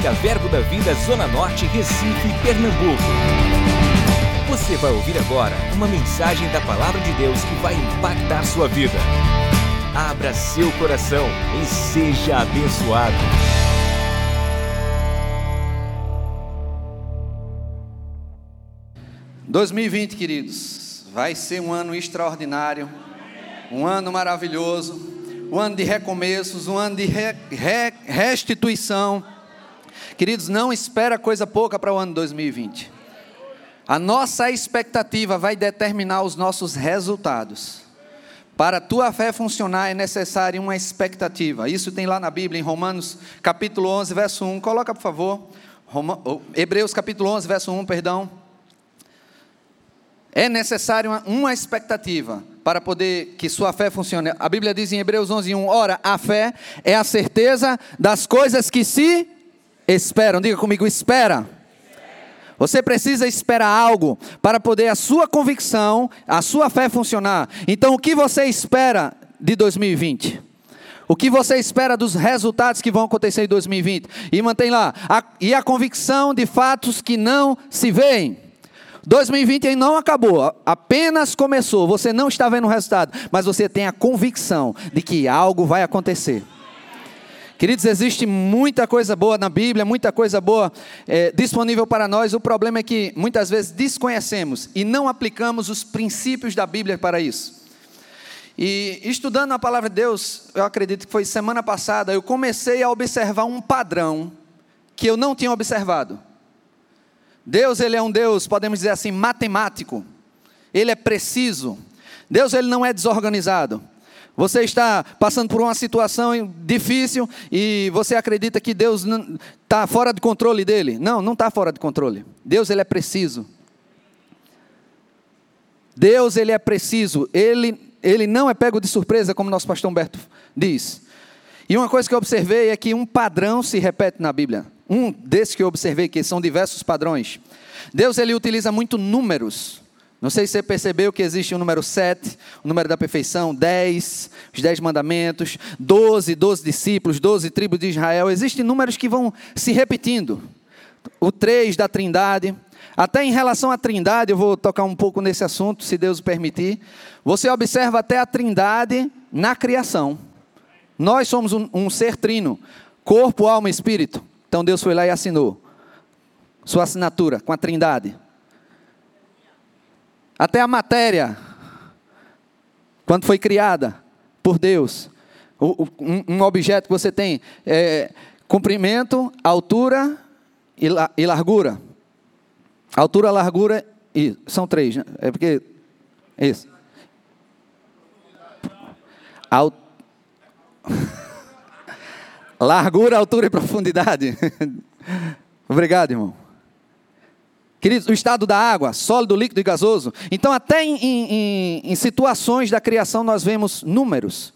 Música Verbo da Vida Zona Norte, Recife, Pernambuco. Você vai ouvir agora uma mensagem da Palavra de Deus que vai impactar sua vida. Abra seu coração e seja abençoado. (2020), queridos, vai ser um ano extraordinário, um ano maravilhoso um ano de recomeços, um ano de re, re, restituição. Queridos, não espera coisa pouca para o ano 2020. A nossa expectativa vai determinar os nossos resultados. Para a tua fé funcionar é necessária uma expectativa. Isso tem lá na Bíblia, em Romanos capítulo 11, verso 1. Coloca, por favor. Roma, oh, Hebreus capítulo 11, verso 1, perdão. É necessário uma, uma expectativa para poder que sua fé funcione. A Bíblia diz em Hebreus 11:1, ora, a fé é a certeza das coisas que se esperam. Diga comigo, espera. Você precisa esperar algo para poder a sua convicção, a sua fé funcionar. Então, o que você espera de 2020? O que você espera dos resultados que vão acontecer em 2020? E mantém lá, a, e a convicção de fatos que não se veem. 2020 não acabou, apenas começou. Você não está vendo o resultado, mas você tem a convicção de que algo vai acontecer. Queridos, existe muita coisa boa na Bíblia, muita coisa boa é, disponível para nós. O problema é que muitas vezes desconhecemos e não aplicamos os princípios da Bíblia para isso. E estudando a palavra de Deus, eu acredito que foi semana passada, eu comecei a observar um padrão que eu não tinha observado. Deus ele é um Deus, podemos dizer assim, matemático. Ele é preciso. Deus ele não é desorganizado. Você está passando por uma situação difícil e você acredita que Deus está fora de controle dele? Não, não está fora de controle. Deus ele é preciso. Deus ele é preciso. Ele ele não é pego de surpresa, como nosso pastor Humberto diz. E uma coisa que eu observei é que um padrão se repete na Bíblia. Um desses que eu observei, que são diversos padrões. Deus ele utiliza muito números. Não sei se você percebeu que existe o número 7, o número da perfeição, 10, os 10 mandamentos, 12, 12 discípulos, 12 tribos de Israel. Existem números que vão se repetindo. O 3 da Trindade. Até em relação à Trindade, eu vou tocar um pouco nesse assunto, se Deus permitir. Você observa até a Trindade na criação. Nós somos um, um ser trino: corpo, alma e espírito. Então Deus foi lá e assinou sua assinatura com a Trindade. Até a matéria, quando foi criada por Deus, um objeto que você tem é comprimento, altura e largura. Altura, largura e são três, né? é porque isso. Alt... Largura, altura e profundidade. Obrigado, irmão. Queridos, o estado da água, sólido, líquido e gasoso. Então, até em, em, em, situações da criação, nós vemos números.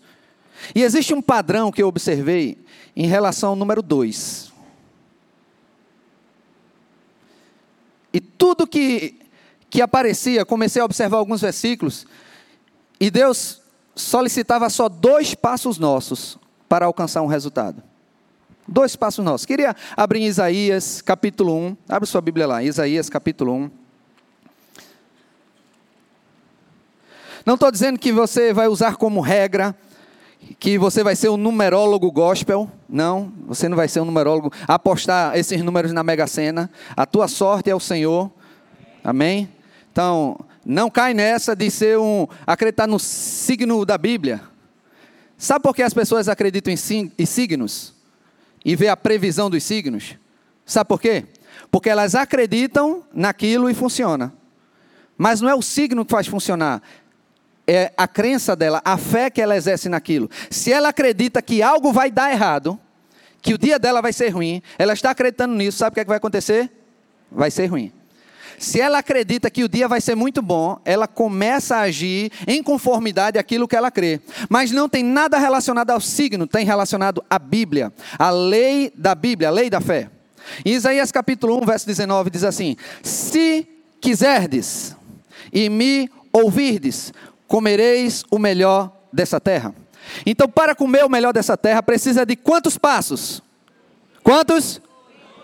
E existe um padrão que eu observei em relação ao número 2. E tudo que, que aparecia, comecei a observar alguns versículos, e Deus solicitava só dois passos nossos para alcançar um resultado. Dois passos nossos. Queria abrir em Isaías capítulo 1. Abre sua Bíblia lá, Isaías capítulo 1. Não estou dizendo que você vai usar como regra que você vai ser um numerólogo gospel. Não, você não vai ser um numerólogo. Apostar esses números na Mega Sena. A tua sorte é o Senhor. Amém? Então, não cai nessa de ser um. acreditar no signo da Bíblia. Sabe por que as pessoas acreditam em signos? E ver a previsão dos signos. Sabe por quê? Porque elas acreditam naquilo e funciona. Mas não é o signo que faz funcionar, é a crença dela, a fé que ela exerce naquilo. Se ela acredita que algo vai dar errado, que o dia dela vai ser ruim, ela está acreditando nisso, sabe o que, é que vai acontecer? Vai ser ruim. Se ela acredita que o dia vai ser muito bom, ela começa a agir em conformidade àquilo que ela crê. Mas não tem nada relacionado ao signo, tem relacionado à Bíblia, a lei da Bíblia, a lei da fé. Em Isaías capítulo 1, verso 19 diz assim: Se quiserdes e me ouvirdes, comereis o melhor dessa terra. Então, para comer o melhor dessa terra, precisa de quantos passos? Quantos?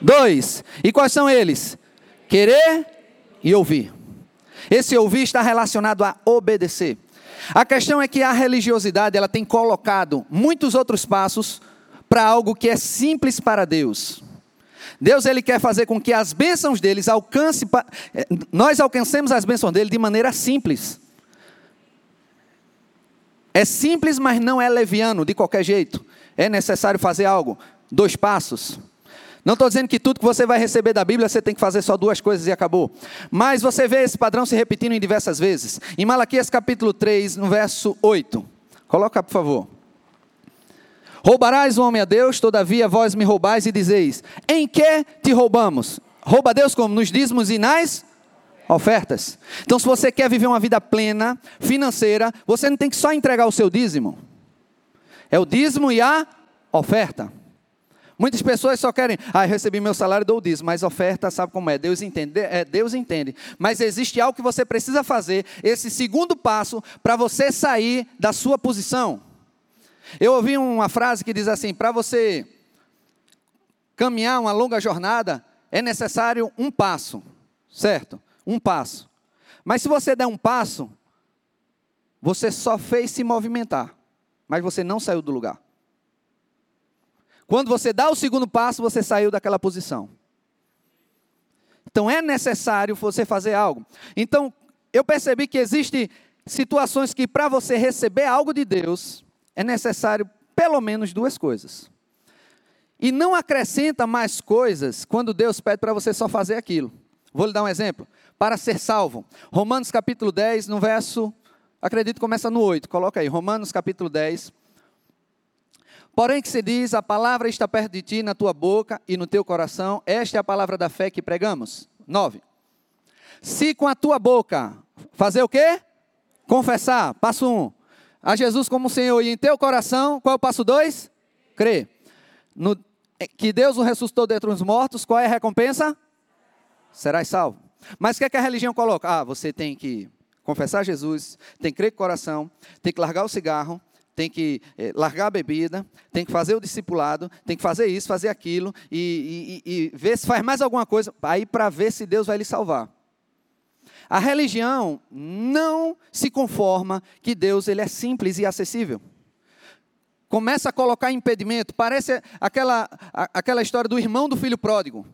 Dois. E quais são eles? Querer e ouvir. Esse ouvir está relacionado a obedecer. A questão é que a religiosidade ela tem colocado muitos outros passos para algo que é simples para Deus. Deus ele quer fazer com que as bênçãos deles alcance, eh, nós alcancemos as bênçãos dele de maneira simples. É simples, mas não é leviano de qualquer jeito. É necessário fazer algo. Dois passos. Não estou dizendo que tudo que você vai receber da Bíblia você tem que fazer só duas coisas e acabou. Mas você vê esse padrão se repetindo em diversas vezes. Em Malaquias capítulo 3, no verso 8. Coloca, por favor. Roubarás o homem a Deus, todavia vós me roubais e dizeis: Em que te roubamos? Rouba a Deus como? Nos dízimos e nas ofertas. Então, se você quer viver uma vida plena, financeira, você não tem que só entregar o seu dízimo. É o dízimo e a oferta. Muitas pessoas só querem, ah, recebi meu salário, dou o mas oferta, sabe como é? Deus entende, é, Deus entende. Mas existe algo que você precisa fazer, esse segundo passo, para você sair da sua posição. Eu ouvi uma frase que diz assim: para você caminhar uma longa jornada, é necessário um passo, certo? Um passo. Mas se você der um passo, você só fez se movimentar, mas você não saiu do lugar. Quando você dá o segundo passo, você saiu daquela posição. Então é necessário você fazer algo. Então, eu percebi que existem situações que para você receber algo de Deus, é necessário pelo menos duas coisas. E não acrescenta mais coisas quando Deus pede para você só fazer aquilo. Vou lhe dar um exemplo. Para ser salvo. Romanos capítulo 10, no verso, acredito começa no 8. Coloca aí, Romanos capítulo 10, Porém, que se diz: a palavra está perto de ti, na tua boca e no teu coração. Esta é a palavra da fé que pregamos. 9. Se com a tua boca fazer o quê? Confessar. Passo 1. Um, a Jesus como Senhor e em teu coração, qual é o passo 2? Crer. No, que Deus o ressuscitou dentre os mortos, qual é a recompensa? Serás salvo. Mas o que, é que a religião coloca? Ah, você tem que confessar Jesus, tem que crer com o coração, tem que largar o cigarro, tem que eh, largar a bebida, tem que fazer o discipulado, tem que fazer isso, fazer aquilo, e, e, e ver se faz mais alguma coisa, aí para ver se Deus vai lhe salvar. A religião não se conforma que Deus ele é simples e acessível. Começa a colocar impedimento, parece aquela, aquela história do irmão do filho pródigo.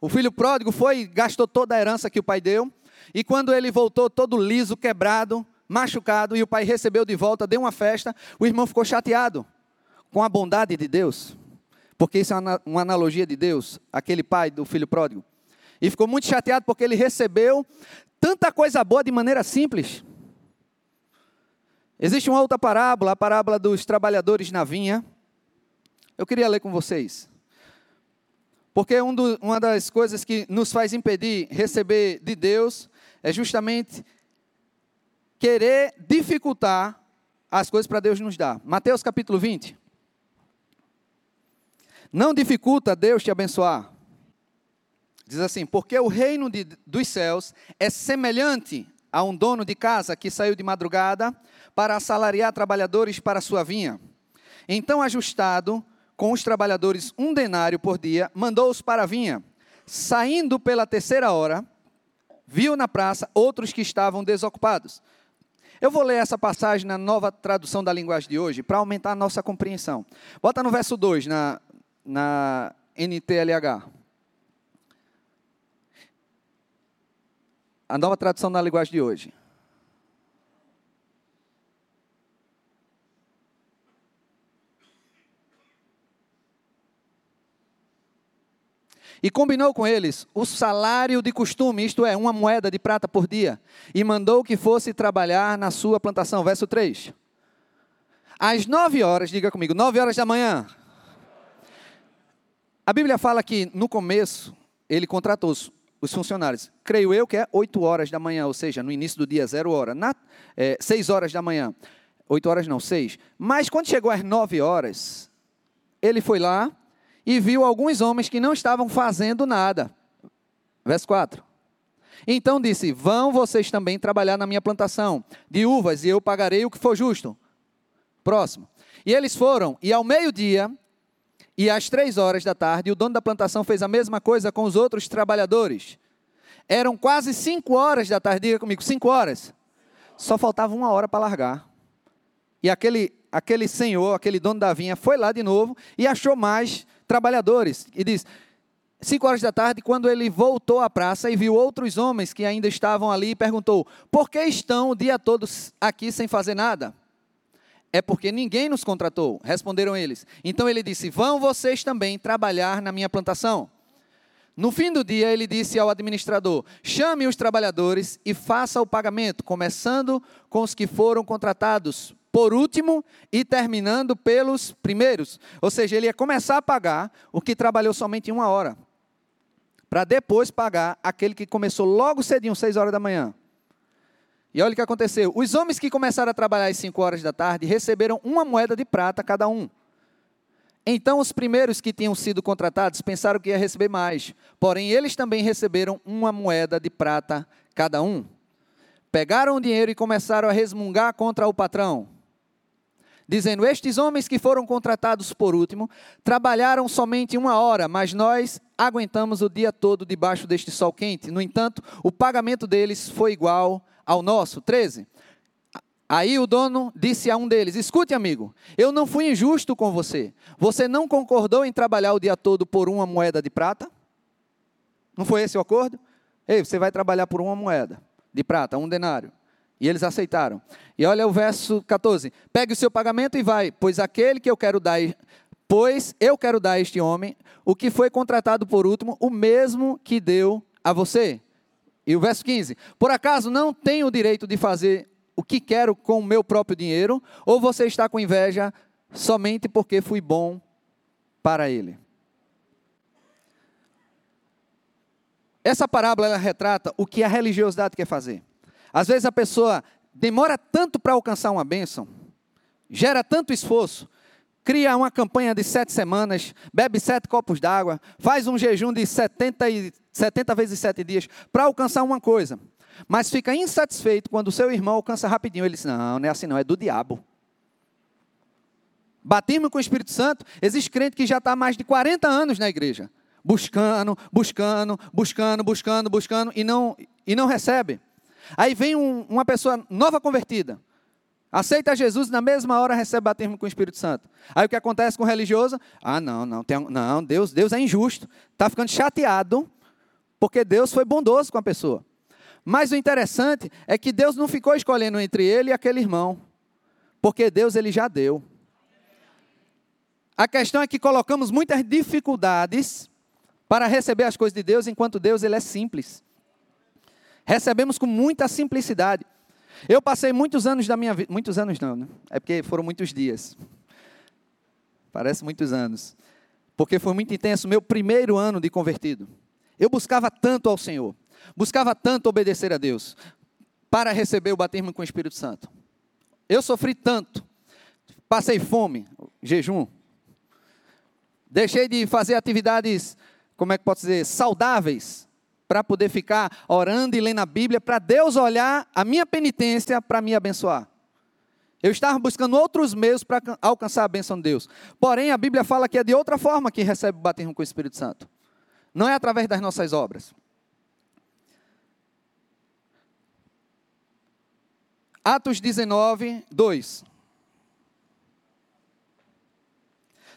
O filho pródigo foi, gastou toda a herança que o pai deu, e quando ele voltou todo liso, quebrado, machucado, e o pai recebeu de volta, deu uma festa, o irmão ficou chateado com a bondade de Deus, porque isso é uma analogia de Deus, aquele pai do filho pródigo. E ficou muito chateado porque ele recebeu tanta coisa boa de maneira simples. Existe uma outra parábola, a parábola dos trabalhadores na vinha. Eu queria ler com vocês. Porque um do, uma das coisas que nos faz impedir receber de Deus é justamente querer dificultar as coisas para Deus nos dar. Mateus capítulo 20. Não dificulta Deus te abençoar. Diz assim: porque o reino de, dos céus é semelhante a um dono de casa que saiu de madrugada para assalariar trabalhadores para sua vinha. Então, ajustado com os trabalhadores um denário por dia, mandou-os para a vinha. Saindo pela terceira hora, viu na praça outros que estavam desocupados. Eu vou ler essa passagem na nova tradução da linguagem de hoje para aumentar a nossa compreensão. Bota no verso 2 na, na NTLH. A nova tradução da linguagem de hoje. E combinou com eles o salário de costume, isto é, uma moeda de prata por dia, e mandou que fosse trabalhar na sua plantação. Verso 3. Às nove horas, diga comigo, nove horas da manhã. A Bíblia fala que no começo ele contratou os, os funcionários. Creio eu que é oito horas da manhã, ou seja, no início do dia, zero hora. Na, é, seis horas da manhã. Oito horas não, seis. Mas quando chegou às nove horas, ele foi lá, e viu alguns homens que não estavam fazendo nada. Verso 4. Então disse: Vão vocês também trabalhar na minha plantação de uvas, e eu pagarei o que for justo. Próximo. E eles foram, e ao meio-dia E às três horas da tarde, o dono da plantação fez a mesma coisa com os outros trabalhadores. Eram quase cinco horas da tarde, diga comigo, cinco horas. Só faltava uma hora para largar. E aquele, aquele senhor, aquele dono da vinha, foi lá de novo e achou mais trabalhadores. E diz: cinco horas da tarde, quando ele voltou à praça e viu outros homens que ainda estavam ali, perguntou: Por que estão o dia todo aqui sem fazer nada? É porque ninguém nos contratou, responderam eles. Então ele disse: Vão vocês também trabalhar na minha plantação. No fim do dia, ele disse ao administrador: Chame os trabalhadores e faça o pagamento, começando com os que foram contratados por último e terminando pelos primeiros. Ou seja, ele ia começar a pagar o que trabalhou somente uma hora, para depois pagar aquele que começou logo cedinho, seis horas da manhã. E olha o que aconteceu: os homens que começaram a trabalhar às cinco horas da tarde receberam uma moeda de prata cada um. Então os primeiros que tinham sido contratados pensaram que ia receber mais, porém eles também receberam uma moeda de prata cada um. Pegaram o dinheiro e começaram a resmungar contra o patrão, dizendo: Estes homens que foram contratados por último trabalharam somente uma hora, mas nós aguentamos o dia todo debaixo deste sol quente. No entanto, o pagamento deles foi igual ao nosso. 13. Aí o dono disse a um deles: Escute, amigo, eu não fui injusto com você. Você não concordou em trabalhar o dia todo por uma moeda de prata? Não foi esse o acordo? Ei, você vai trabalhar por uma moeda de prata, um denário. E eles aceitaram. E olha o verso 14: Pegue o seu pagamento e vai, pois aquele que eu quero dar, pois eu quero dar a este homem o que foi contratado por último, o mesmo que deu a você. E o verso 15: Por acaso não tenho o direito de fazer o que quero com o meu próprio dinheiro, ou você está com inveja somente porque fui bom para ele? Essa parábola retrata o que a religiosidade quer fazer. Às vezes a pessoa demora tanto para alcançar uma bênção, gera tanto esforço, cria uma campanha de sete semanas, bebe sete copos d'água, faz um jejum de 70, e, 70 vezes sete dias para alcançar uma coisa mas fica insatisfeito quando o seu irmão alcança rapidinho. Ele diz: Não, não é assim, não, é do diabo. Batismo com o Espírito Santo, existe crente que já está há mais de 40 anos na igreja, buscando, buscando, buscando, buscando, buscando, e não, e não recebe. Aí vem um, uma pessoa nova convertida, aceita Jesus e na mesma hora recebe batismo com o Espírito Santo. Aí o que acontece com o religioso? Ah, não, não, tem, não Deus, Deus é injusto. Está ficando chateado, porque Deus foi bondoso com a pessoa. Mas o interessante é que Deus não ficou escolhendo entre ele e aquele irmão, porque Deus ele já deu. A questão é que colocamos muitas dificuldades para receber as coisas de Deus, enquanto Deus ele é simples. Recebemos com muita simplicidade. Eu passei muitos anos da minha vida, muitos anos não, né? é porque foram muitos dias. Parece muitos anos. Porque foi muito intenso meu primeiro ano de convertido. Eu buscava tanto ao Senhor buscava tanto obedecer a Deus para receber o batismo com o Espírito Santo. Eu sofri tanto, passei fome, jejum, deixei de fazer atividades, como é que posso dizer, saudáveis, para poder ficar orando e lendo a Bíblia, para Deus olhar a minha penitência para me abençoar. Eu estava buscando outros meios para alcançar a bênção de Deus. Porém, a Bíblia fala que é de outra forma que recebe o batismo com o Espírito Santo. Não é através das nossas obras. Atos 19, 2.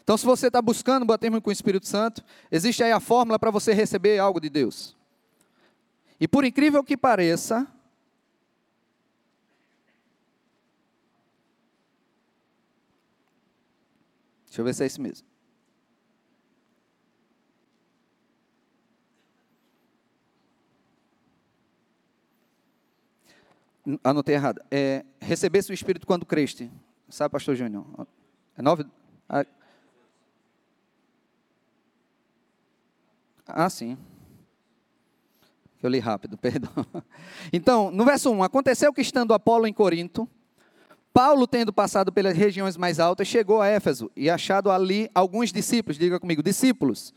Então, se você está buscando o batismo com o Espírito Santo, existe aí a fórmula para você receber algo de Deus. E por incrível que pareça, deixa eu ver se é isso mesmo. Anotei errado. É, recebesse o Espírito quando creste. Sabe, pastor Júnior? É nove? Ah, ah sim. Eu li rápido, perdão. Então, no verso 1, aconteceu que estando Apolo em Corinto, Paulo, tendo passado pelas regiões mais altas, chegou a Éfeso e achado ali alguns discípulos, diga comigo, discípulos.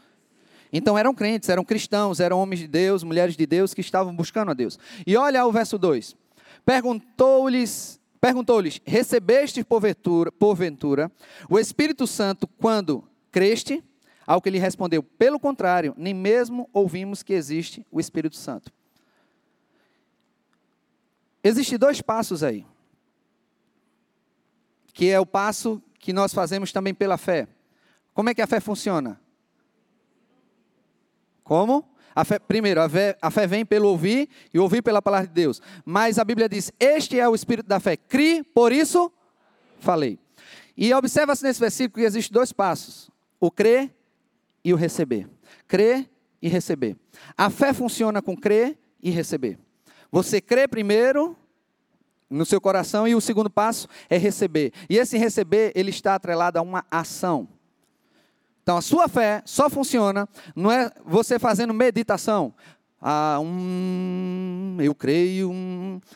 Então eram crentes, eram cristãos, eram homens de Deus, mulheres de Deus que estavam buscando a Deus. E olha o verso 2. Perguntou-lhes, perguntou-lhes: Recebeste porventura, porventura o Espírito Santo quando creste? Ao que ele respondeu: Pelo contrário, nem mesmo ouvimos que existe o Espírito Santo. Existem dois passos aí. Que é o passo que nós fazemos também pela fé. Como é que a fé funciona? Como? A fé, primeiro, a fé, a fé vem pelo ouvir e ouvir pela palavra de Deus. Mas a Bíblia diz: Este é o espírito da fé. Crie, por isso falei. E observa-se nesse versículo que existem dois passos: o crer e o receber. Crer e receber. A fé funciona com crer e receber. Você crê primeiro no seu coração e o segundo passo é receber. E esse receber, ele está atrelado a uma ação. Então a sua fé só funciona, não é você fazendo meditação. Ah, hum, eu creio.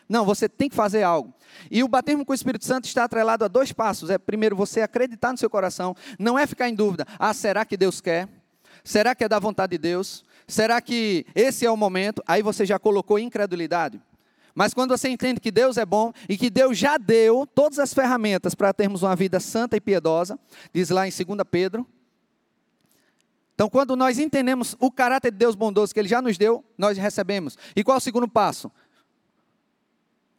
Não, você tem que fazer algo. E o batismo com o Espírito Santo está atrelado a dois passos. É primeiro você acreditar no seu coração, não é ficar em dúvida. Ah, será que Deus quer? Será que é da vontade de Deus? Será que esse é o momento? Aí você já colocou incredulidade. Mas quando você entende que Deus é bom e que Deus já deu todas as ferramentas para termos uma vida santa e piedosa, diz lá em 2 Pedro, então, quando nós entendemos o caráter de Deus bondoso que Ele já nos deu, nós recebemos. E qual é o segundo passo?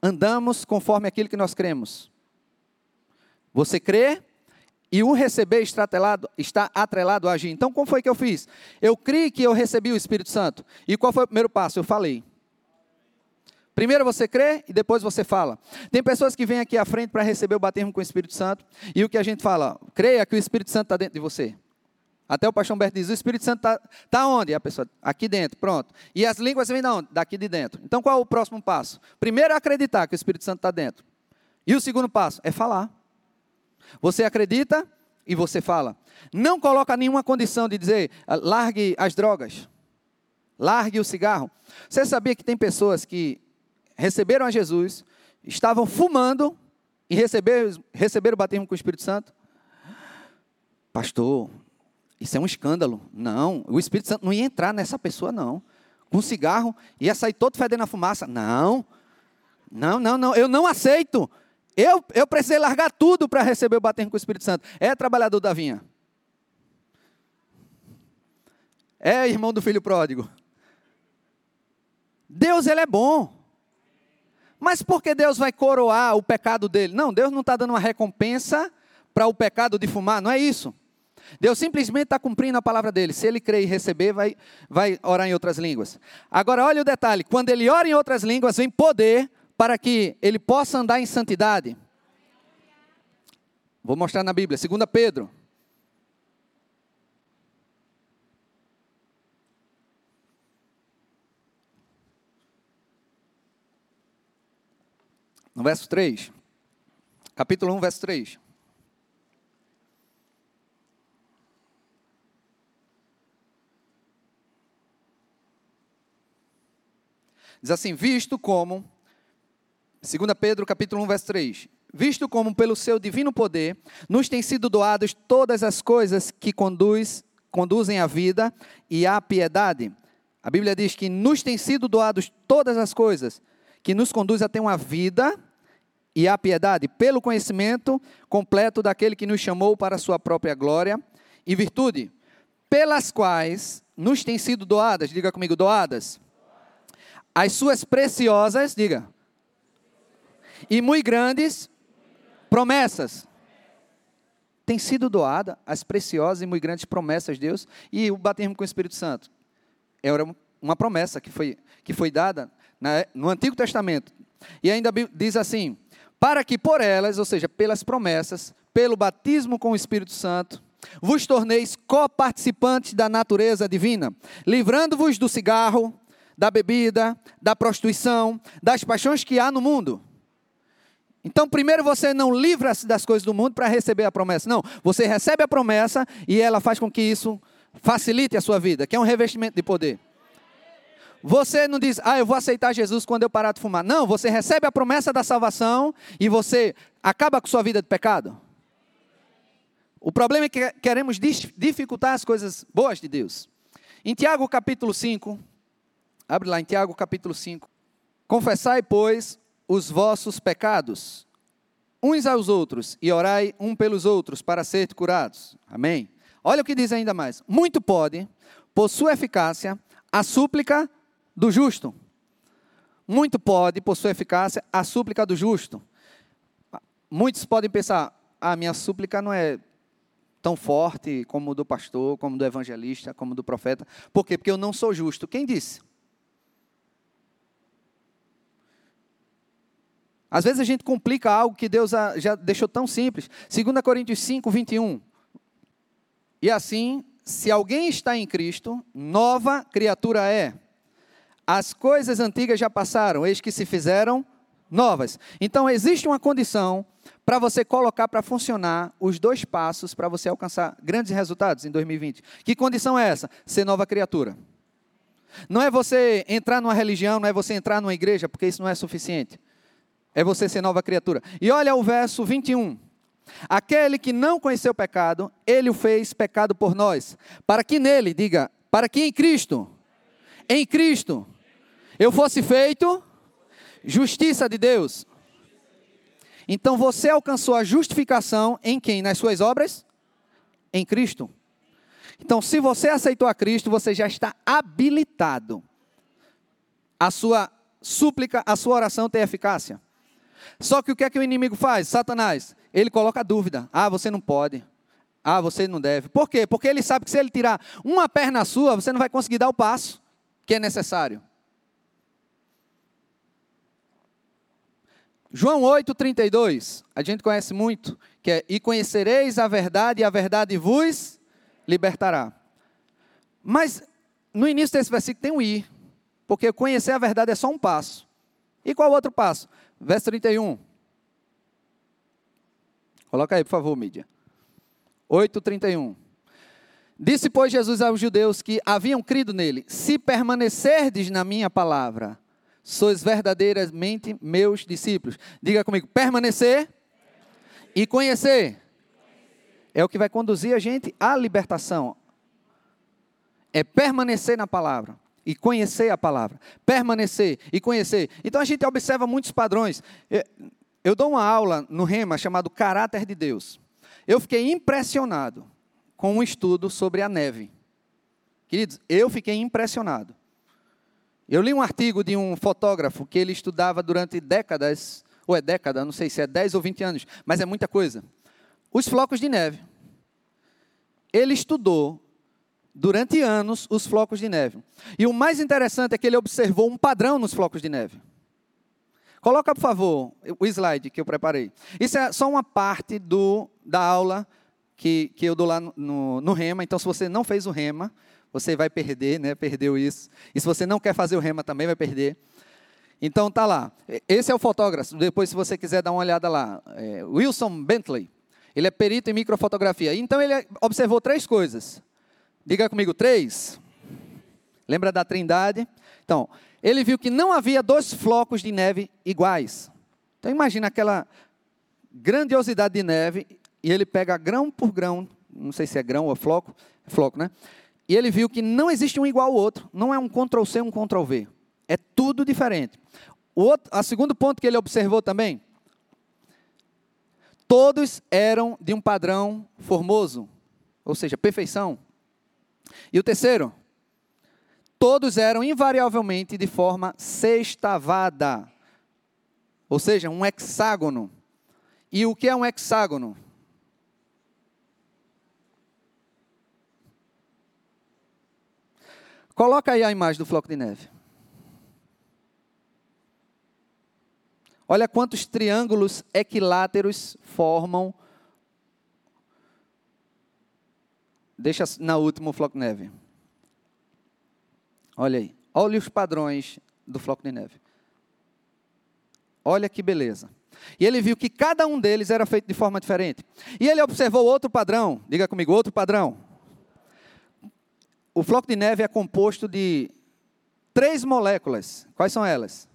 Andamos conforme aquilo que nós cremos. Você crê e o receber está atrelado, está atrelado a agir. Então, como foi que eu fiz? Eu criei que eu recebi o Espírito Santo. E qual foi o primeiro passo? Eu falei. Primeiro você crê e depois você fala. Tem pessoas que vêm aqui à frente para receber o batismo com o Espírito Santo. E o que a gente fala? Creia que o Espírito Santo está dentro de você. Até o pastor Humberto diz: o Espírito Santo está tá onde? A pessoa, aqui dentro, pronto. E as línguas vêm de onde? Daqui de dentro. Então qual é o próximo passo? Primeiro acreditar que o Espírito Santo está dentro. E o segundo passo é falar. Você acredita e você fala. Não coloca nenhuma condição de dizer, ah, largue as drogas, largue o cigarro. Você sabia que tem pessoas que receberam a Jesus, estavam fumando e receberam, receberam o batismo com o Espírito Santo? Pastor, isso é um escândalo. Não, o Espírito Santo não ia entrar nessa pessoa, não. Com cigarro, ia sair todo fedendo a fumaça. Não, não, não, não, eu não aceito. Eu, eu precisei largar tudo para receber o batismo com o Espírito Santo. É trabalhador da vinha. É irmão do filho pródigo. Deus, ele é bom. Mas por que Deus vai coroar o pecado dele? Não, Deus não está dando uma recompensa para o pecado de fumar, não é isso. Deus simplesmente está cumprindo a palavra dele. Se ele crer e receber, vai, vai orar em outras línguas. Agora, olha o detalhe: quando ele ora em outras línguas, vem poder para que ele possa andar em santidade. Vou mostrar na Bíblia, 2 Pedro. No verso 3. Capítulo 1, verso 3. Diz assim: visto como, 2 Pedro capítulo 1, verso 3, visto como pelo seu divino poder nos têm sido doadas todas as coisas que conduz, conduzem à vida e à piedade. A Bíblia diz que nos têm sido doadas todas as coisas que nos conduz a ter uma vida e à piedade, pelo conhecimento completo daquele que nos chamou para a sua própria glória e virtude, pelas quais nos têm sido doadas, diga comigo, doadas. As suas preciosas, diga, e muito grandes promessas. Tem sido doada as preciosas e muito grandes promessas de Deus e o batismo com o Espírito Santo. Era uma promessa que foi, que foi dada no Antigo Testamento. E ainda diz assim: para que por elas, ou seja, pelas promessas, pelo batismo com o Espírito Santo, vos torneis coparticipantes da natureza divina, livrando-vos do cigarro, da bebida, da prostituição, das paixões que há no mundo. Então, primeiro você não livra-se das coisas do mundo para receber a promessa. Não, você recebe a promessa e ela faz com que isso facilite a sua vida, que é um revestimento de poder. Você não diz, ah, eu vou aceitar Jesus quando eu parar de fumar. Não, você recebe a promessa da salvação e você acaba com sua vida de pecado. O problema é que queremos dificultar as coisas boas de Deus. Em Tiago capítulo 5, Abre lá em Tiago capítulo 5. Confessai, pois, os vossos pecados uns aos outros e orai um pelos outros para ser curados. Amém. Olha o que diz ainda mais. Muito pode, por sua eficácia, a súplica do justo. Muito pode, por sua eficácia, a súplica do justo. Muitos podem pensar: a ah, minha súplica não é tão forte como do pastor, como do evangelista, como do profeta. Por quê? Porque eu não sou justo. Quem disse? Às vezes a gente complica algo que Deus já deixou tão simples. 2 Coríntios 5, 21. E assim, se alguém está em Cristo, nova criatura é. As coisas antigas já passaram, eis que se fizeram novas. Então, existe uma condição para você colocar para funcionar os dois passos para você alcançar grandes resultados em 2020. Que condição é essa? Ser nova criatura. Não é você entrar numa religião, não é você entrar numa igreja, porque isso não é suficiente. É você ser nova criatura. E olha o verso 21. Aquele que não conheceu pecado, ele o fez pecado por nós, para que nele, diga, para que em Cristo, em Cristo, eu fosse feito justiça de Deus. Então você alcançou a justificação em quem? Nas suas obras? Em Cristo. Então, se você aceitou a Cristo, você já está habilitado. A sua súplica, a sua oração tem eficácia. Só que o que é que o inimigo faz? Satanás, ele coloca dúvida. Ah, você não pode. Ah, você não deve. Por quê? Porque ele sabe que se ele tirar uma perna sua, você não vai conseguir dar o passo que é necessário. João 8,32, a gente conhece muito, que é: E conhecereis a verdade, e a verdade vos libertará. Mas no início desse versículo tem um i, porque conhecer a verdade é só um passo. E qual outro passo? Verso 31. Coloca aí, por favor, mídia. 8,31. Disse, pois, Jesus aos judeus que haviam crido nele: Se permanecerdes na minha palavra, sois verdadeiramente meus discípulos. Diga comigo, permanecer e conhecer. É o que vai conduzir a gente à libertação. É permanecer na palavra e conhecer a palavra. Permanecer e conhecer. Então a gente observa muitos padrões. Eu dou uma aula no Rema chamado Caráter de Deus. Eu fiquei impressionado com um estudo sobre a neve. Queridos, eu fiquei impressionado. Eu li um artigo de um fotógrafo que ele estudava durante décadas, ou é década, não sei se é 10 ou 20 anos, mas é muita coisa. Os flocos de neve. Ele estudou durante anos os flocos de neve. E o mais interessante é que ele observou um padrão nos flocos de neve. Coloca, por favor, o slide que eu preparei. Isso é só uma parte do, da aula que, que eu dou lá no, no, Rema. Então, se você não fez o Rema, você vai perder, né? Perdeu isso. E se você não quer fazer o rema também vai perder. Então tá lá. Esse é o fotógrafo. Depois, se você quiser dar uma olhada lá, é Wilson Bentley. Ele é perito em microfotografia. Então ele observou três coisas. Diga comigo, três. Lembra da Trindade? Então, ele viu que não havia dois flocos de neve iguais. Então imagina aquela grandiosidade de neve e ele pega grão por grão, não sei se é grão ou floco, é floco, né? E ele viu que não existe um igual ao outro. Não é um Ctrl C, um Ctrl V. É tudo diferente. O outro, a segundo ponto que ele observou também, todos eram de um padrão formoso, ou seja, perfeição. E o terceiro, todos eram invariavelmente de forma sextavada, ou seja, um hexágono. E o que é um hexágono? Coloca aí a imagem do floco de neve. Olha quantos triângulos equiláteros formam. Deixa na última o floco de neve. Olha aí. Olha os padrões do floco de neve. Olha que beleza. E ele viu que cada um deles era feito de forma diferente. E ele observou outro padrão. Diga comigo, outro padrão o floco de neve é composto de três moléculas. Quais são elas?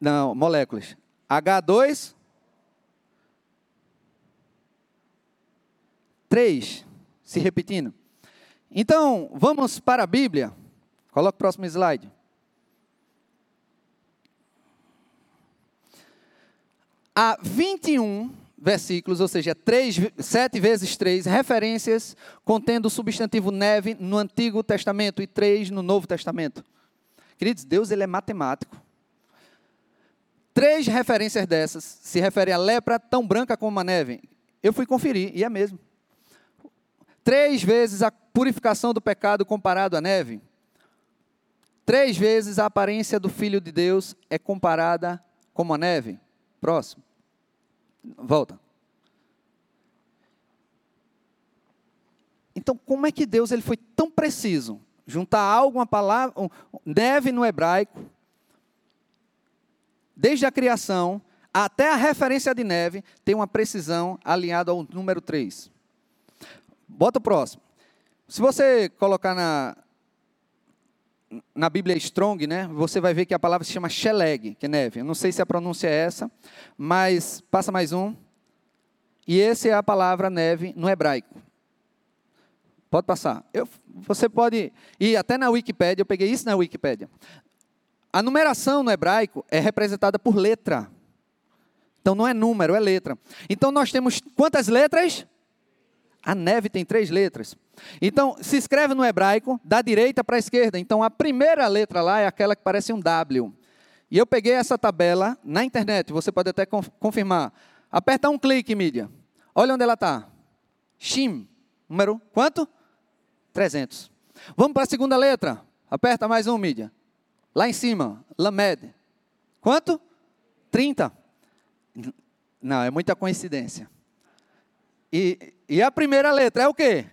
Não, moléculas. H2. Três. Se repetindo. Então, vamos para a Bíblia. Coloque o próximo slide. Há 21 versículos, ou seja, três, sete vezes três, referências contendo o substantivo neve no Antigo Testamento e três no Novo Testamento. Queridos, Deus ele é matemático. Três referências dessas se referem à lepra tão branca como a neve. Eu fui conferir, e é mesmo. Três vezes a purificação do pecado comparado à neve. Três vezes a aparência do Filho de Deus é comparada como a neve. Próximo. Volta. Então, como é que Deus ele foi tão preciso? Juntar algo, uma palavra, um, neve no hebraico, desde a criação até a referência de neve, tem uma precisão alinhada ao número 3. Bota o próximo. Se você colocar na, na Bíblia Strong, né, você vai ver que a palavra se chama sheleg, que é neve. Eu não sei se a pronúncia é essa, mas passa mais um. E essa é a palavra neve no hebraico. Pode passar. Eu, você pode ir até na Wikipédia, eu peguei isso na Wikipédia. A numeração no hebraico é representada por letra. Então não é número, é letra. Então nós temos quantas letras? A neve tem três letras. Então, se escreve no hebraico da direita para a esquerda. Então, a primeira letra lá é aquela que parece um W. E eu peguei essa tabela na internet, você pode até confirmar. Aperta um clique, mídia. Olha onde ela está. Shim. Número quanto? 300. Vamos para a segunda letra. Aperta mais um, mídia. Lá em cima. Lamed. Quanto? 30. Não, é muita coincidência. E, e a primeira letra é o quê?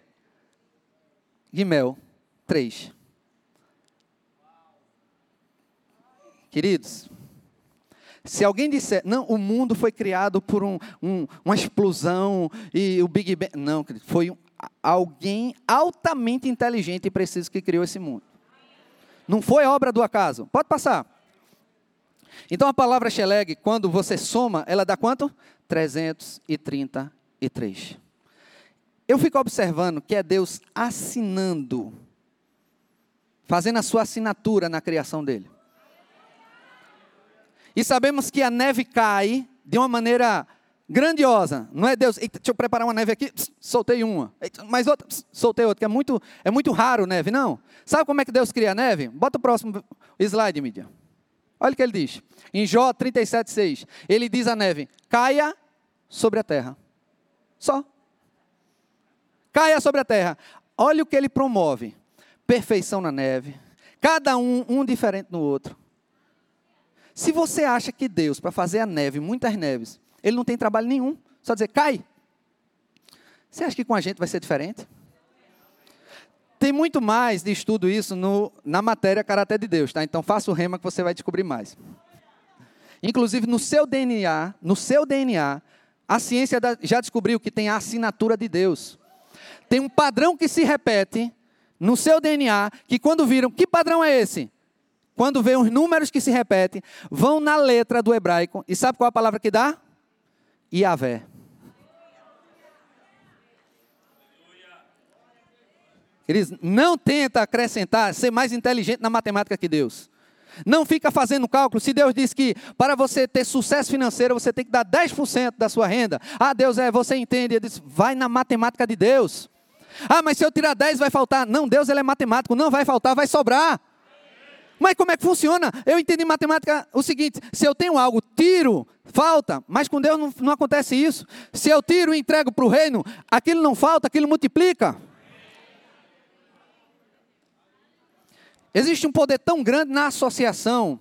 Guimel 3. Queridos, se alguém disser, não, o mundo foi criado por um, um, uma explosão e o Big Bang. Não, foi alguém altamente inteligente e preciso que criou esse mundo. Não foi obra do acaso. Pode passar. Então a palavra Sheleg, quando você soma, ela dá quanto? 333. Eu fico observando que é Deus assinando, fazendo a sua assinatura na criação dele. E sabemos que a neve cai de uma maneira grandiosa. Não é Deus, Eita, deixa eu preparar uma neve aqui, soltei uma. Eita, mais outra, soltei outra, que é muito, é muito raro neve, não. Sabe como é que Deus cria a neve? Bota o próximo slide, mídia. Olha o que ele diz. Em Jó 37,6. Ele diz à neve: caia sobre a terra. Só caia sobre a terra. Olha o que ele promove: perfeição na neve, cada um, um diferente no outro. Se você acha que Deus, para fazer a neve, muitas neves, ele não tem trabalho nenhum, só dizer cai. Você acha que com a gente vai ser diferente? Tem muito mais de estudo isso no, na matéria Caráter de Deus, tá? Então faça o rema que você vai descobrir mais. Inclusive no seu DNA, no seu DNA, a ciência já descobriu que tem a assinatura de Deus tem um padrão que se repete no seu DNA, que quando viram, que padrão é esse? Quando vê os números que se repetem, vão na letra do hebraico, e sabe qual a palavra que dá? Iavé. Queridos, não tenta acrescentar, ser mais inteligente na matemática que Deus. Não fica fazendo cálculo. Se Deus diz que para você ter sucesso financeiro, você tem que dar 10% da sua renda. Ah, Deus é, você entende. Ele diz, vai na matemática de Deus. Ah, mas se eu tirar 10 vai faltar. Não, Deus ele é matemático, não vai faltar, vai sobrar. Mas como é que funciona? Eu entendi em matemática o seguinte: se eu tenho algo, tiro, falta, mas com Deus não, não acontece isso. Se eu tiro e entrego para o reino, aquilo não falta, aquilo multiplica. Existe um poder tão grande na associação,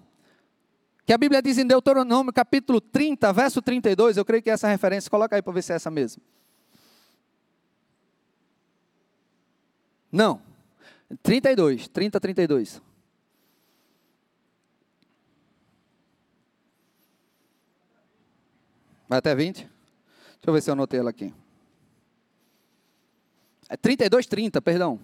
que a Bíblia diz em Deuteronômio capítulo 30, verso 32, eu creio que é essa referência, coloca aí para ver se é essa mesmo. Não. 32, 30, 32. Vai até 20? Deixa eu ver se eu anotei ela aqui. É 32, 30, perdão.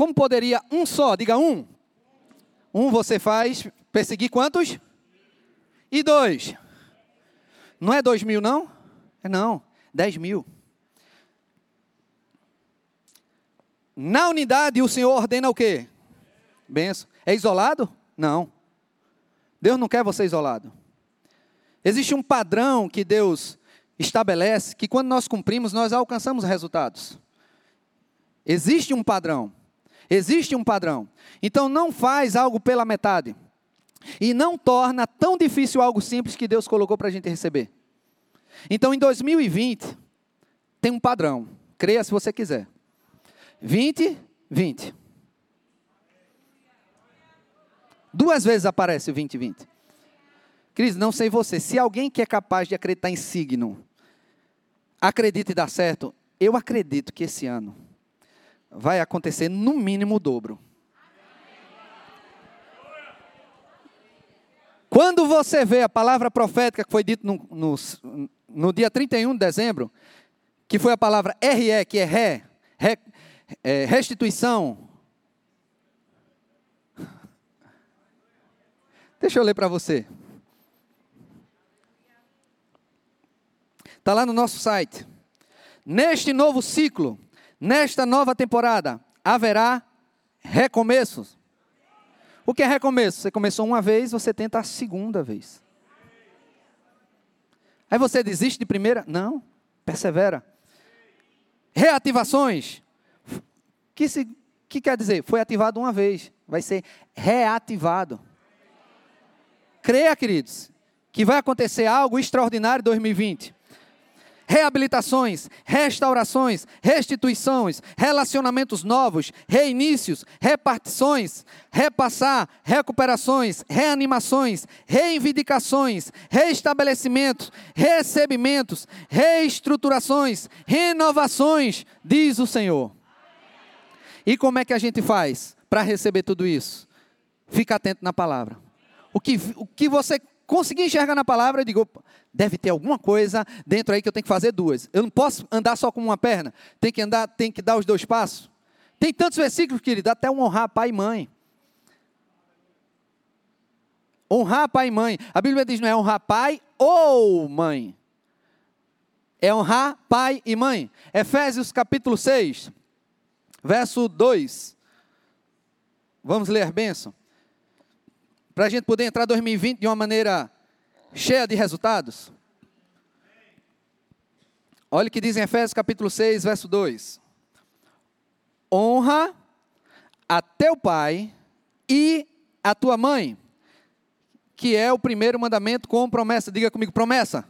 Como poderia um só, diga um. Um você faz perseguir quantos? E dois. Não é dois mil, não? É não, dez mil. Na unidade, o Senhor ordena o quê? Benção. É isolado? Não. Deus não quer você isolado. Existe um padrão que Deus estabelece que quando nós cumprimos, nós alcançamos resultados. Existe um padrão. Existe um padrão. Então não faz algo pela metade. E não torna tão difícil algo simples que Deus colocou para a gente receber. Então em 2020, tem um padrão. Creia se você quiser. 20, 20. Duas vezes aparece o 20, 20. Cris, não sei você. Se alguém que é capaz de acreditar em signo, acredita e dá certo, eu acredito que esse ano vai acontecer no mínimo o dobro. Quando você vê a palavra profética que foi dita no, no, no, dia 31 de dezembro, que foi a palavra RE, que é ré, ré é, restituição. Deixa eu ler para você. Está lá no nosso site. Neste novo ciclo, nesta nova temporada, haverá recomeços. O que é recomeço? Você começou uma vez, você tenta a segunda vez. Aí você desiste de primeira? Não, persevera. Reativações. Que, se, que quer dizer? Foi ativado uma vez, vai ser reativado. Creia, queridos, que vai acontecer algo extraordinário em 2020 reabilitações, restaurações, restituições, relacionamentos novos, reinícios, repartições, repassar, recuperações, reanimações, reivindicações, reestabelecimentos, recebimentos, reestruturações, renovações, diz o Senhor. E como é que a gente faz para receber tudo isso? Fica atento na palavra. O que, o que você conseguir enxergar na palavra, eu digo, deve ter alguma coisa dentro aí que eu tenho que fazer duas. Eu não posso andar só com uma perna, tem que andar, tem que dar os dois passos. Tem tantos versículos, querido, até um honrar pai e mãe. Honrar pai e mãe. A Bíblia diz não é honrar pai ou mãe. É honrar pai e mãe. Efésios capítulo 6, verso 2. Vamos ler a bênção para a gente poder entrar 2020 de uma maneira cheia de resultados? Olha o que diz em Efésios capítulo 6, verso 2. Honra a teu pai e a tua mãe, que é o primeiro mandamento com promessa. Diga comigo, promessa.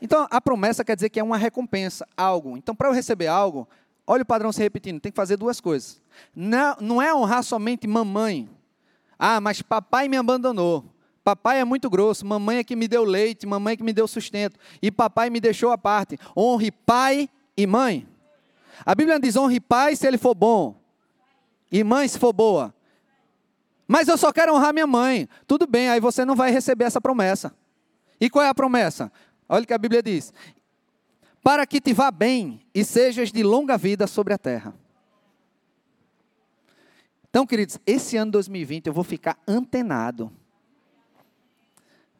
Então, a promessa quer dizer que é uma recompensa, algo. Então, para eu receber algo, olha o padrão se repetindo, tem que fazer duas coisas. Não, não é honrar somente mamãe, ah, mas papai me abandonou. Papai é muito grosso, mamãe é que me deu leite, mamãe é que me deu sustento, e papai me deixou à parte. Honre pai e mãe. A Bíblia diz: honre pai se ele for bom, e mãe se for boa. Mas eu só quero honrar minha mãe. Tudo bem, aí você não vai receber essa promessa. E qual é a promessa? Olha o que a Bíblia diz: para que te vá bem e sejas de longa vida sobre a terra. Então, queridos, esse ano 2020 eu vou ficar antenado.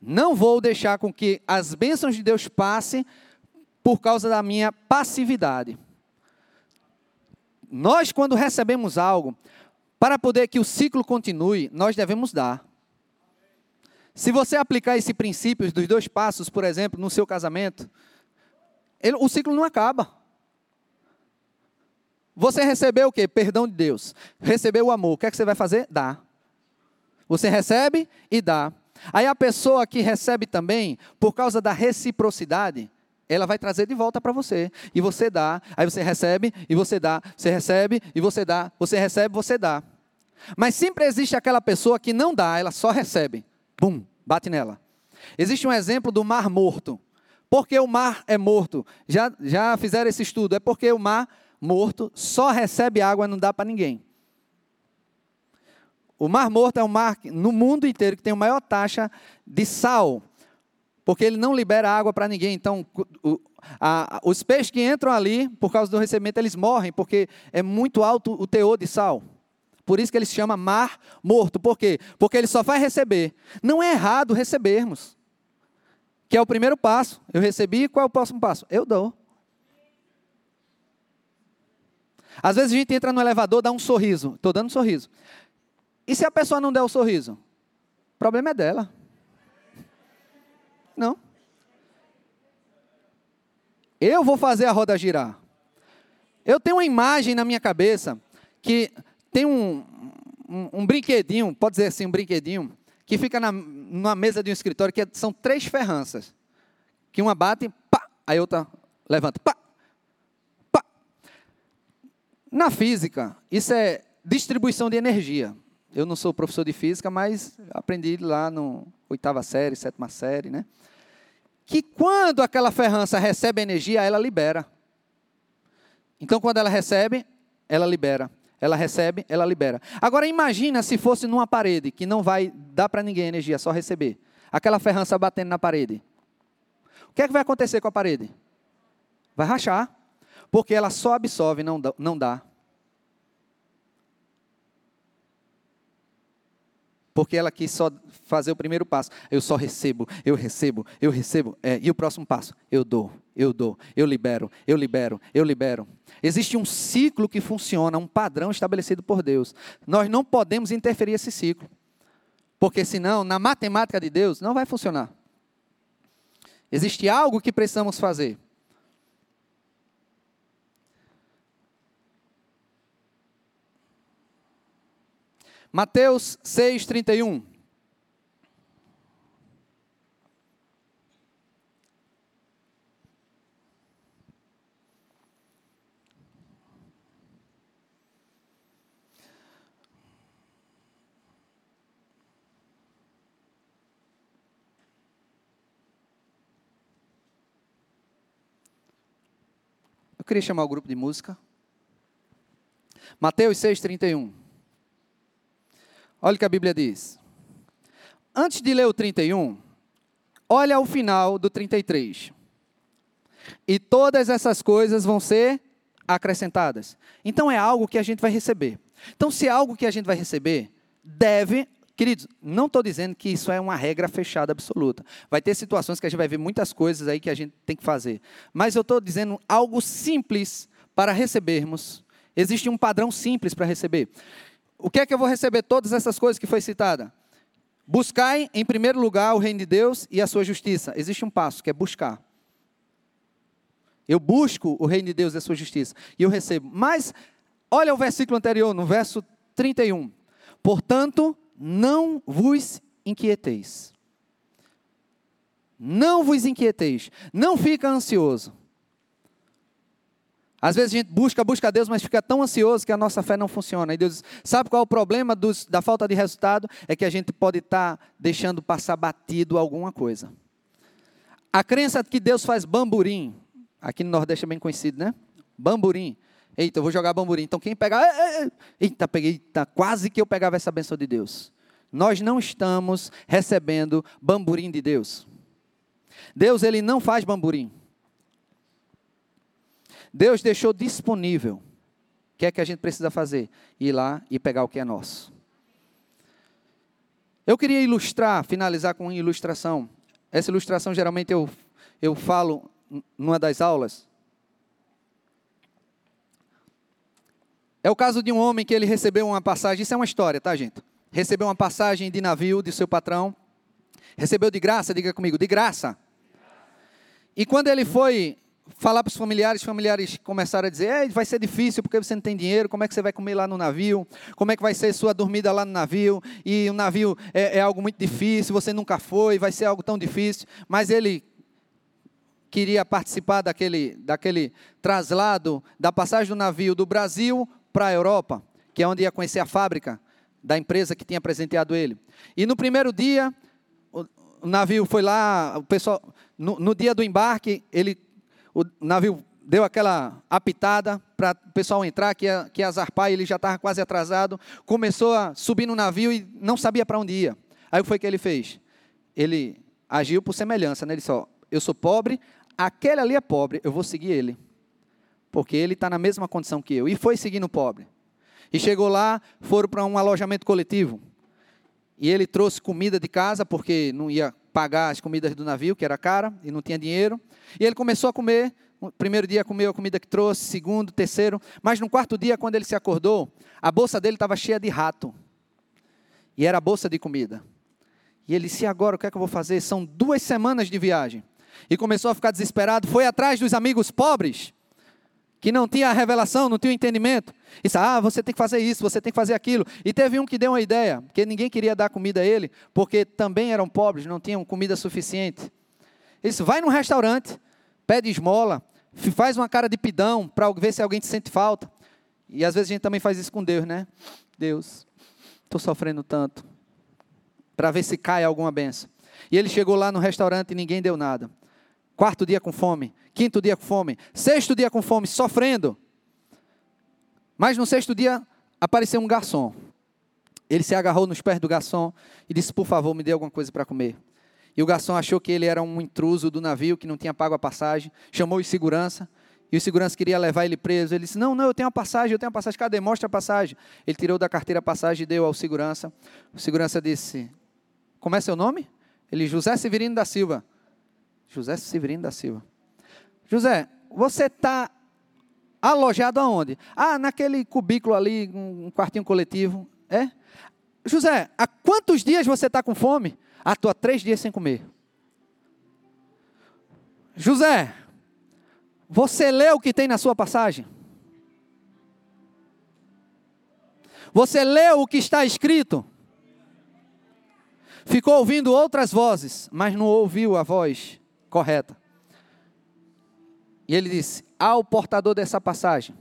Não vou deixar com que as bênçãos de Deus passem por causa da minha passividade. Nós, quando recebemos algo, para poder que o ciclo continue, nós devemos dar. Se você aplicar esse princípio dos dois passos, por exemplo, no seu casamento, ele, o ciclo não acaba. Você recebeu o quê? Perdão de Deus. Recebeu o amor. O que é que você vai fazer? Dá. Você recebe e dá. Aí a pessoa que recebe também, por causa da reciprocidade, ela vai trazer de volta para você. E você dá, aí você recebe e você dá, você recebe e você dá, você recebe, você dá. Mas sempre existe aquela pessoa que não dá, ela só recebe. Bum, bate nela. Existe um exemplo do mar morto. Por que o mar é morto? Já, já fizeram esse estudo. É porque o mar morto só recebe água, não dá para ninguém. O Mar Morto é o mar no mundo inteiro que tem a maior taxa de sal, porque ele não libera água para ninguém. Então, o, a, os peixes que entram ali, por causa do recebimento, eles morrem, porque é muito alto o teor de sal. Por isso que ele se chama mar morto. Por quê? Porque ele só vai receber. Não é errado recebermos. Que é o primeiro passo. Eu recebi, qual é o próximo passo? Eu dou. Às vezes a gente entra no elevador, dá um sorriso. Estou dando um sorriso. E se a pessoa não der o sorriso? O problema é dela. Não. Eu vou fazer a roda girar. Eu tenho uma imagem na minha cabeça que tem um, um, um brinquedinho, pode dizer assim, um brinquedinho, que fica na, numa mesa de um escritório, que é, são três ferranças. Que uma bate, pá, aí outra levanta, pá. Na física, isso é distribuição de energia. Eu não sou professor de física, mas aprendi lá no oitava série, sétima série, né? Que quando aquela ferrança recebe energia, ela libera. Então, quando ela recebe, ela libera. Ela recebe, ela libera. Agora, imagina se fosse numa parede, que não vai dar para ninguém energia, só receber. Aquela ferrança batendo na parede. O que é que vai acontecer com a parede? Vai rachar. Porque ela só absorve, não dá. Não dá. Porque ela quis só fazer o primeiro passo. Eu só recebo, eu recebo, eu recebo. É, e o próximo passo? Eu dou, eu dou, eu libero, eu libero, eu libero. Existe um ciclo que funciona, um padrão estabelecido por Deus. Nós não podemos interferir esse ciclo. Porque senão, na matemática de Deus, não vai funcionar. Existe algo que precisamos fazer. Mateus 6, 31. Eu queria chamar o grupo de música. Mateus 6, 31. Olha o que a Bíblia diz. Antes de ler o 31, olha o final do 33. E todas essas coisas vão ser acrescentadas. Então é algo que a gente vai receber. Então, se é algo que a gente vai receber, deve. Queridos, não estou dizendo que isso é uma regra fechada absoluta. Vai ter situações que a gente vai ver muitas coisas aí que a gente tem que fazer. Mas eu estou dizendo algo simples para recebermos. Existe um padrão simples para receber. O que é que eu vou receber todas essas coisas que foi citada? Buscai em primeiro lugar o reino de Deus e a sua justiça. Existe um passo que é buscar. Eu busco o reino de Deus e a sua justiça e eu recebo. Mas olha o versículo anterior, no verso 31. Portanto, não vos inquieteis. Não vos inquieteis. Não fica ansioso. Às vezes a gente busca, busca Deus, mas fica tão ansioso que a nossa fé não funciona. E Deus sabe qual é o problema dos, da falta de resultado? É que a gente pode estar tá deixando passar batido alguma coisa. A crença de que Deus faz bamburim, aqui no Nordeste é bem conhecido, né? Bamburim. Eita, eu vou jogar bamburim. Então quem pegar. Eita, peguei. Eita, quase que eu pegava essa benção de Deus. Nós não estamos recebendo bamburim de Deus. Deus, ele não faz bamburim. Deus deixou disponível. O que é que a gente precisa fazer? Ir lá e pegar o que é nosso. Eu queria ilustrar, finalizar com uma ilustração. Essa ilustração geralmente eu, eu falo numa das aulas. É o caso de um homem que ele recebeu uma passagem, isso é uma história, tá, gente? Recebeu uma passagem de navio de seu patrão. Recebeu de graça, diga comigo, de graça. E quando ele foi falar para os familiares, familiares começaram a dizer: vai ser difícil porque você não tem dinheiro, como é que você vai comer lá no navio? Como é que vai ser sua dormida lá no navio? E o navio é, é algo muito difícil, você nunca foi, vai ser algo tão difícil. Mas ele queria participar daquele, daquele traslado, da passagem do navio do Brasil para a Europa, que é onde ia conhecer a fábrica da empresa que tinha presenteado ele. E no primeiro dia, o, o navio foi lá, o pessoal, no, no dia do embarque, ele o navio deu aquela apitada para o pessoal entrar, que ia, que ia zarpar, ele já estava quase atrasado, começou a subir no navio e não sabia para onde ia. Aí o que foi que ele fez? Ele agiu por semelhança, né? ele disse, ó, eu sou pobre, aquele ali é pobre, eu vou seguir ele, porque ele está na mesma condição que eu, e foi seguindo o pobre. E chegou lá, foram para um alojamento coletivo, e ele trouxe comida de casa, porque não ia pagar as comidas do navio, que era cara, e não tinha dinheiro. E ele começou a comer. Primeiro dia comeu a comida que trouxe, segundo, terceiro. Mas no quarto dia, quando ele se acordou, a bolsa dele estava cheia de rato. E era a bolsa de comida. E ele disse: agora o que é que eu vou fazer? São duas semanas de viagem. E começou a ficar desesperado. Foi atrás dos amigos pobres, que não tinha a revelação, não tinha o entendimento. E disse: ah, você tem que fazer isso, você tem que fazer aquilo. E teve um que deu uma ideia, porque ninguém queria dar comida a ele, porque também eram pobres, não tinham comida suficiente. Ele disse: vai num restaurante, pede esmola, faz uma cara de pidão para ver se alguém te sente falta. E às vezes a gente também faz isso com Deus, né? Deus, estou sofrendo tanto. Para ver se cai alguma benção. E ele chegou lá no restaurante e ninguém deu nada. Quarto dia com fome, quinto dia com fome, sexto dia com fome, sofrendo. Mas no sexto dia apareceu um garçom. Ele se agarrou nos pés do garçom e disse: Por favor, me dê alguma coisa para comer. E o garçom achou que ele era um intruso do navio, que não tinha pago a passagem, chamou os segurança, e o segurança queria levar ele preso. Ele disse: Não, não, eu tenho a passagem, eu tenho a passagem. Cadê? Mostra a passagem. Ele tirou da carteira a passagem e deu ao segurança. O segurança disse: Como é seu nome? Ele, José Severino da Silva. José Severino da Silva. José, você está alojado aonde? Ah, naquele cubículo ali, um quartinho coletivo. É? José, há quantos dias você está com fome? Ah, estou há três dias sem comer. José, você leu o que tem na sua passagem? Você leu o que está escrito? Ficou ouvindo outras vozes, mas não ouviu a voz correta. E ele disse: Ao portador dessa passagem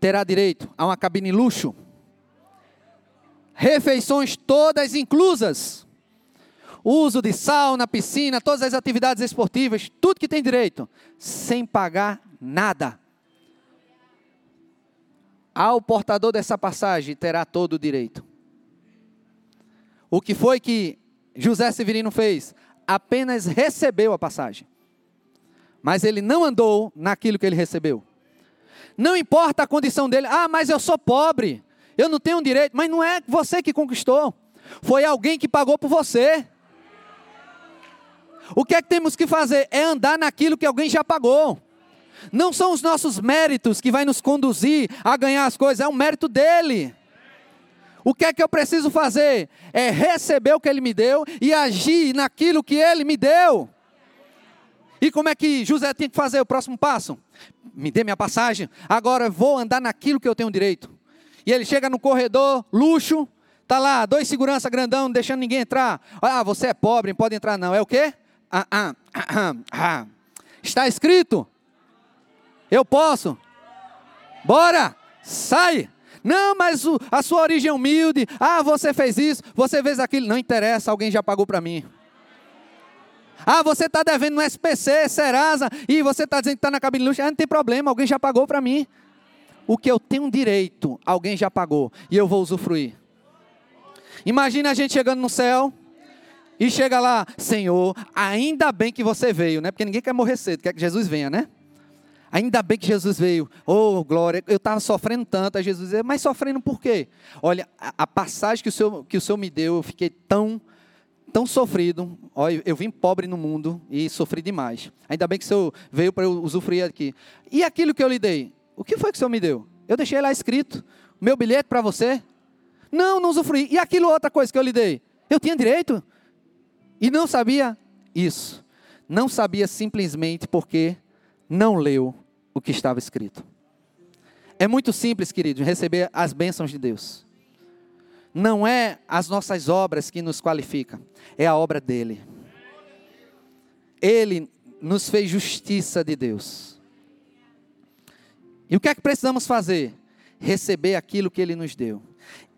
terá direito a uma cabine luxo, refeições todas inclusas uso de sauna, piscina, todas as atividades esportivas, tudo que tem direito, sem pagar nada. Ao portador dessa passagem terá todo o direito. O que foi que José Severino fez? Apenas recebeu a passagem. Mas ele não andou naquilo que ele recebeu. Não importa a condição dele, ah, mas eu sou pobre, eu não tenho direito, mas não é você que conquistou, foi alguém que pagou por você. O que é que temos que fazer? É andar naquilo que alguém já pagou. Não são os nossos méritos que vai nos conduzir a ganhar as coisas, é o mérito dele. O que é que eu preciso fazer? É receber o que ele me deu e agir naquilo que ele me deu. E como é que José tinha que fazer o próximo passo? Me dê minha passagem, agora vou andar naquilo que eu tenho direito. E ele chega no corredor, luxo, tá lá, dois segurança grandão, não deixando ninguém entrar. Ah, você é pobre, não pode entrar não. É o quê? ah, ah, ah, ah. Está escrito. Eu posso. Bora, sai. Não, mas o, a sua origem é humilde. Ah, você fez isso, você fez aquilo. Não interessa, alguém já pagou para mim. Ah, você está devendo no SPC, Serasa, e você está dizendo que está na cabine luxo. Ah, não tem problema, alguém já pagou para mim. O que eu tenho direito, alguém já pagou, e eu vou usufruir. Imagina a gente chegando no céu, e chega lá, Senhor, ainda bem que você veio, né? Porque ninguém quer morrer cedo, quer que Jesus venha, né? Ainda bem que Jesus veio. Oh, glória, eu estava sofrendo tanto. Aí Jesus disse, mas sofrendo por quê? Olha, a, passagem que o, Senhor, que o Senhor me deu, eu fiquei tão, tão sofrido. Olha, eu vim pobre no mundo e sofri demais. Ainda bem que o Senhor veio para eu usufruir aqui. E aquilo que eu lhe dei? O que foi que o Senhor me deu? Eu deixei lá escrito. Meu bilhete para você? Não, não usufruí. E aquilo outra coisa que eu lhe dei? Eu tinha direito? E não sabia isso. Não sabia simplesmente porque não leu o que estava escrito. É muito simples, querido, receber as bênçãos de Deus. Não é as nossas obras que nos qualificam, é a obra dele. Ele nos fez justiça de Deus. E o que é que precisamos fazer? Receber aquilo que ele nos deu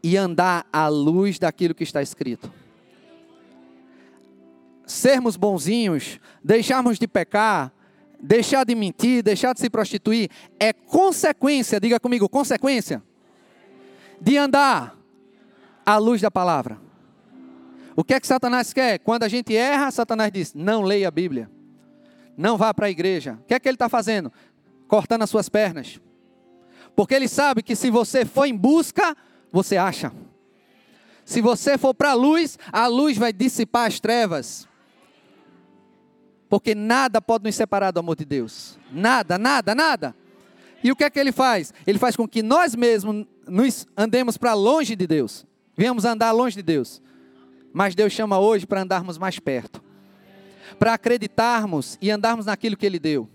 e andar à luz daquilo que está escrito sermos bonzinhos, deixarmos de pecar, deixar de mentir, deixar de se prostituir, é consequência, diga comigo, consequência de andar à luz da palavra. O que é que Satanás quer? Quando a gente erra, Satanás diz: não leia a Bíblia, não vá para a igreja. O que é que ele está fazendo? Cortando as suas pernas. Porque ele sabe que se você for em busca, você acha. Se você for para a luz, a luz vai dissipar as trevas. Porque nada pode nos separar do amor de Deus. Nada, nada, nada. E o que é que ele faz? Ele faz com que nós mesmos nos andemos para longe de Deus. Venhamos andar longe de Deus. Mas Deus chama hoje para andarmos mais perto, para acreditarmos e andarmos naquilo que Ele deu,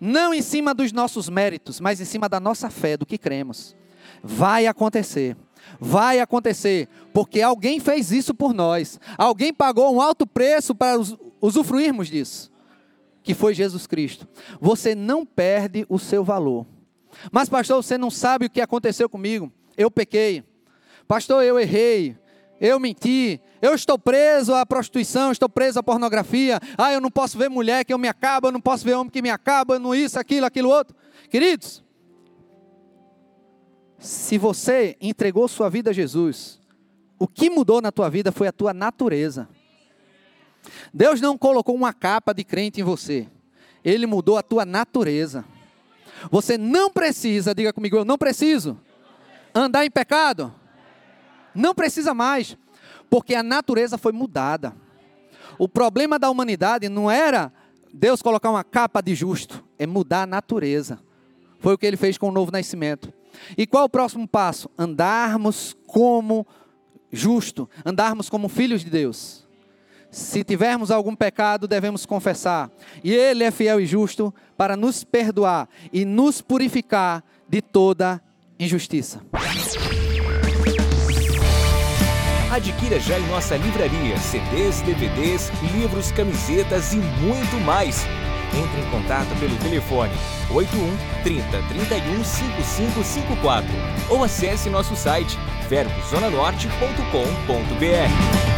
não em cima dos nossos méritos, mas em cima da nossa fé, do que cremos. Vai acontecer. Vai acontecer, porque alguém fez isso por nós. Alguém pagou um alto preço para usufruirmos disso, que foi Jesus Cristo. Você não perde o seu valor. Mas, pastor, você não sabe o que aconteceu comigo. Eu pequei. Pastor, eu errei. Eu menti. Eu estou preso à prostituição, estou preso à pornografia. Ah, eu não posso ver mulher que eu me acaba, eu não posso ver homem que me acaba, não isso, aquilo, aquilo outro. Queridos, se você entregou sua vida a Jesus, o que mudou na tua vida foi a tua natureza. Deus não colocou uma capa de crente em você. Ele mudou a tua natureza. Você não precisa, diga comigo, eu não preciso andar em pecado. Não precisa mais, porque a natureza foi mudada. O problema da humanidade não era Deus colocar uma capa de justo, é mudar a natureza. Foi o que ele fez com o novo nascimento. E qual o próximo passo? Andarmos como justo, andarmos como filhos de Deus. Se tivermos algum pecado, devemos confessar. E Ele é fiel e justo para nos perdoar e nos purificar de toda injustiça. Adquira já em nossa livraria CDs, DVDs, livros, camisetas e muito mais. Entre em contato pelo telefone 81 30 31 5554 ou acesse nosso site verbozonanorte.com.br.